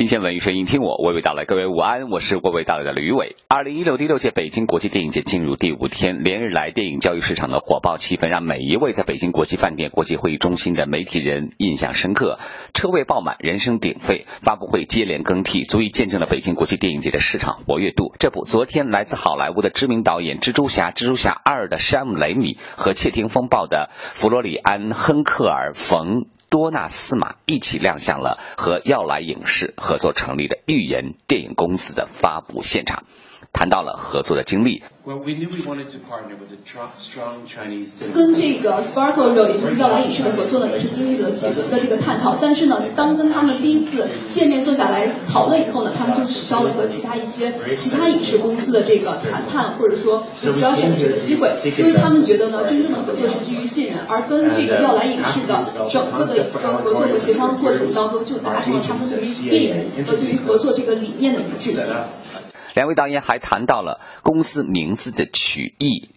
新鲜文娱声音，听我娓娓道来。各位午安，我是娓娓道来的吕伟。二零一六第六届北京国际电影节进入第五天，连日来电影教育市场的火爆气氛，让每一位在北京国际饭店国际会议中心的媒体人印象深刻。车位爆满，人声鼎沸，发布会接连更替，足以见证了北京国际电影节的市场活跃度。这不，昨天来自好莱坞的知名导演《蜘蛛侠》《蜘蛛侠二》的山姆雷米和《窃听风暴》的弗罗里安亨克尔冯。多纳斯马一起亮相了和耀莱影视合作成立的预言电影公司的发布现场，谈到了合作的经历。跟这个 Sparkle 也就是耀莱影视的合作呢，也是经历了几轮的这个探讨。但是呢，当跟他们第一次见面坐下来讨论以后呢，他们就取消了和其他一些其他影视公司的这个谈判或者说 discussion 的这个机会，因为他们觉得呢，真正的合作是基于信任，而跟这个耀莱影视的整个的一个合作和协商过程当中，就达成了他们对于电影和对于合作这个理念的一致性。两位导演还谈到了公司名字的取义。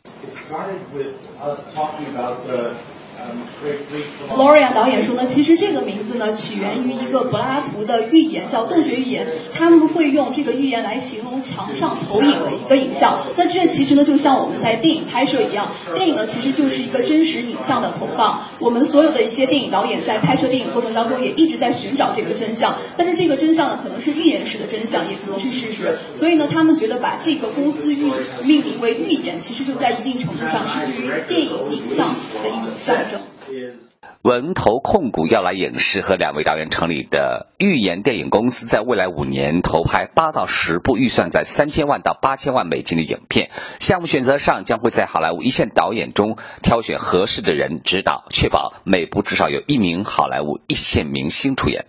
Florian 导演说呢，其实这个名字呢起源于一个柏拉图的寓言，叫洞穴寓言。他们会用这个寓言来形容墙上投影的一个影像。那这其实呢就像我们在电影拍摄一样，电影呢其实就是一个真实影像的投放。我们所有的一些电影导演在拍摄电影过程当中也一直在寻找这个真相，但是这个真相呢可能是寓言式的真相，也可能是事实。所以呢，他们觉得把这个公司寓命名为寓言，其实就在一定程度上是对于电影影像的一种象征。文投控股要来影视和两位导演成立的预言电影公司，在未来五年投拍八到十部预算在三千万到八千万美金的影片。项目选择上将会在好莱坞一线导演中挑选合适的人指导，确保每部至少有一名好莱坞一线明星出演。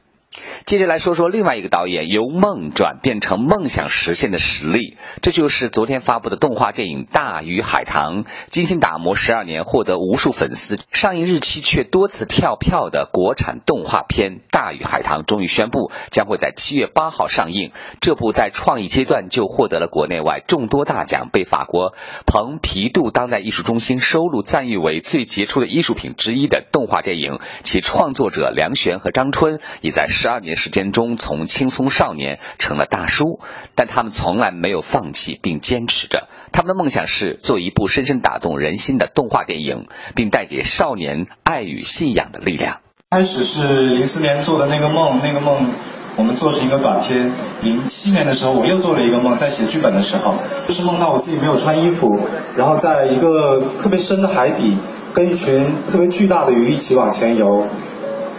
接着来说说另外一个导演由梦转变成梦想实现的实力，这就是昨天发布的动画电影《大鱼海棠》，精心打磨十二年，获得无数粉丝，上映日期却多次跳票的国产动画片《大鱼海棠》终于宣布将会在七月八号上映。这部在创意阶段就获得了国内外众多大奖，被法国蓬皮杜当代艺术中心收录赞誉为最杰出的艺术品之一的动画电影，其创作者梁璇和张春也在。十二年时间中，从青葱少年成了大叔，但他们从来没有放弃，并坚持着。他们的梦想是做一部深深打动人心的动画电影，并带给少年爱与信仰的力量。开始是零四年做的那个梦，那个梦我们做成一个短片。零七年的时候，我又做了一个梦，在写剧本的时候，就是梦到我自己没有穿衣服，然后在一个特别深的海底，跟一群特别巨大的鱼一起往前游。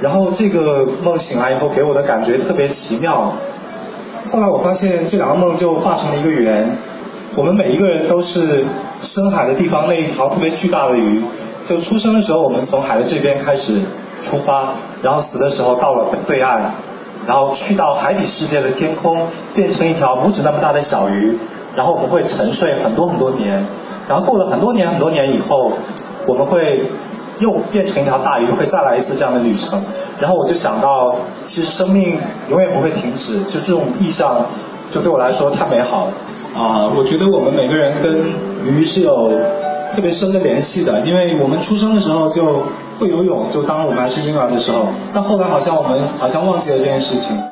然后这个梦醒来以后给我的感觉特别奇妙，后来我发现这两个梦就化成了一个圆，我们每一个人都是深海的地方那一条特别巨大的鱼，就出生的时候我们从海的这边开始出发，然后死的时候到了对岸，然后去到海底世界的天空，变成一条拇指那么大的小鱼，然后我们会沉睡很多很多年，然后过了很多年很多年以后，我们会。又变成一条大鱼，会再来一次这样的旅程。然后我就想到，其实生命永远不会停止，就这种意象，就对我来说太美好了。啊，我觉得我们每个人跟鱼是有特别深的联系的，因为我们出生的时候就会游泳，就当我们还是婴儿的时候，但后来好像我们好像忘记了这件事情。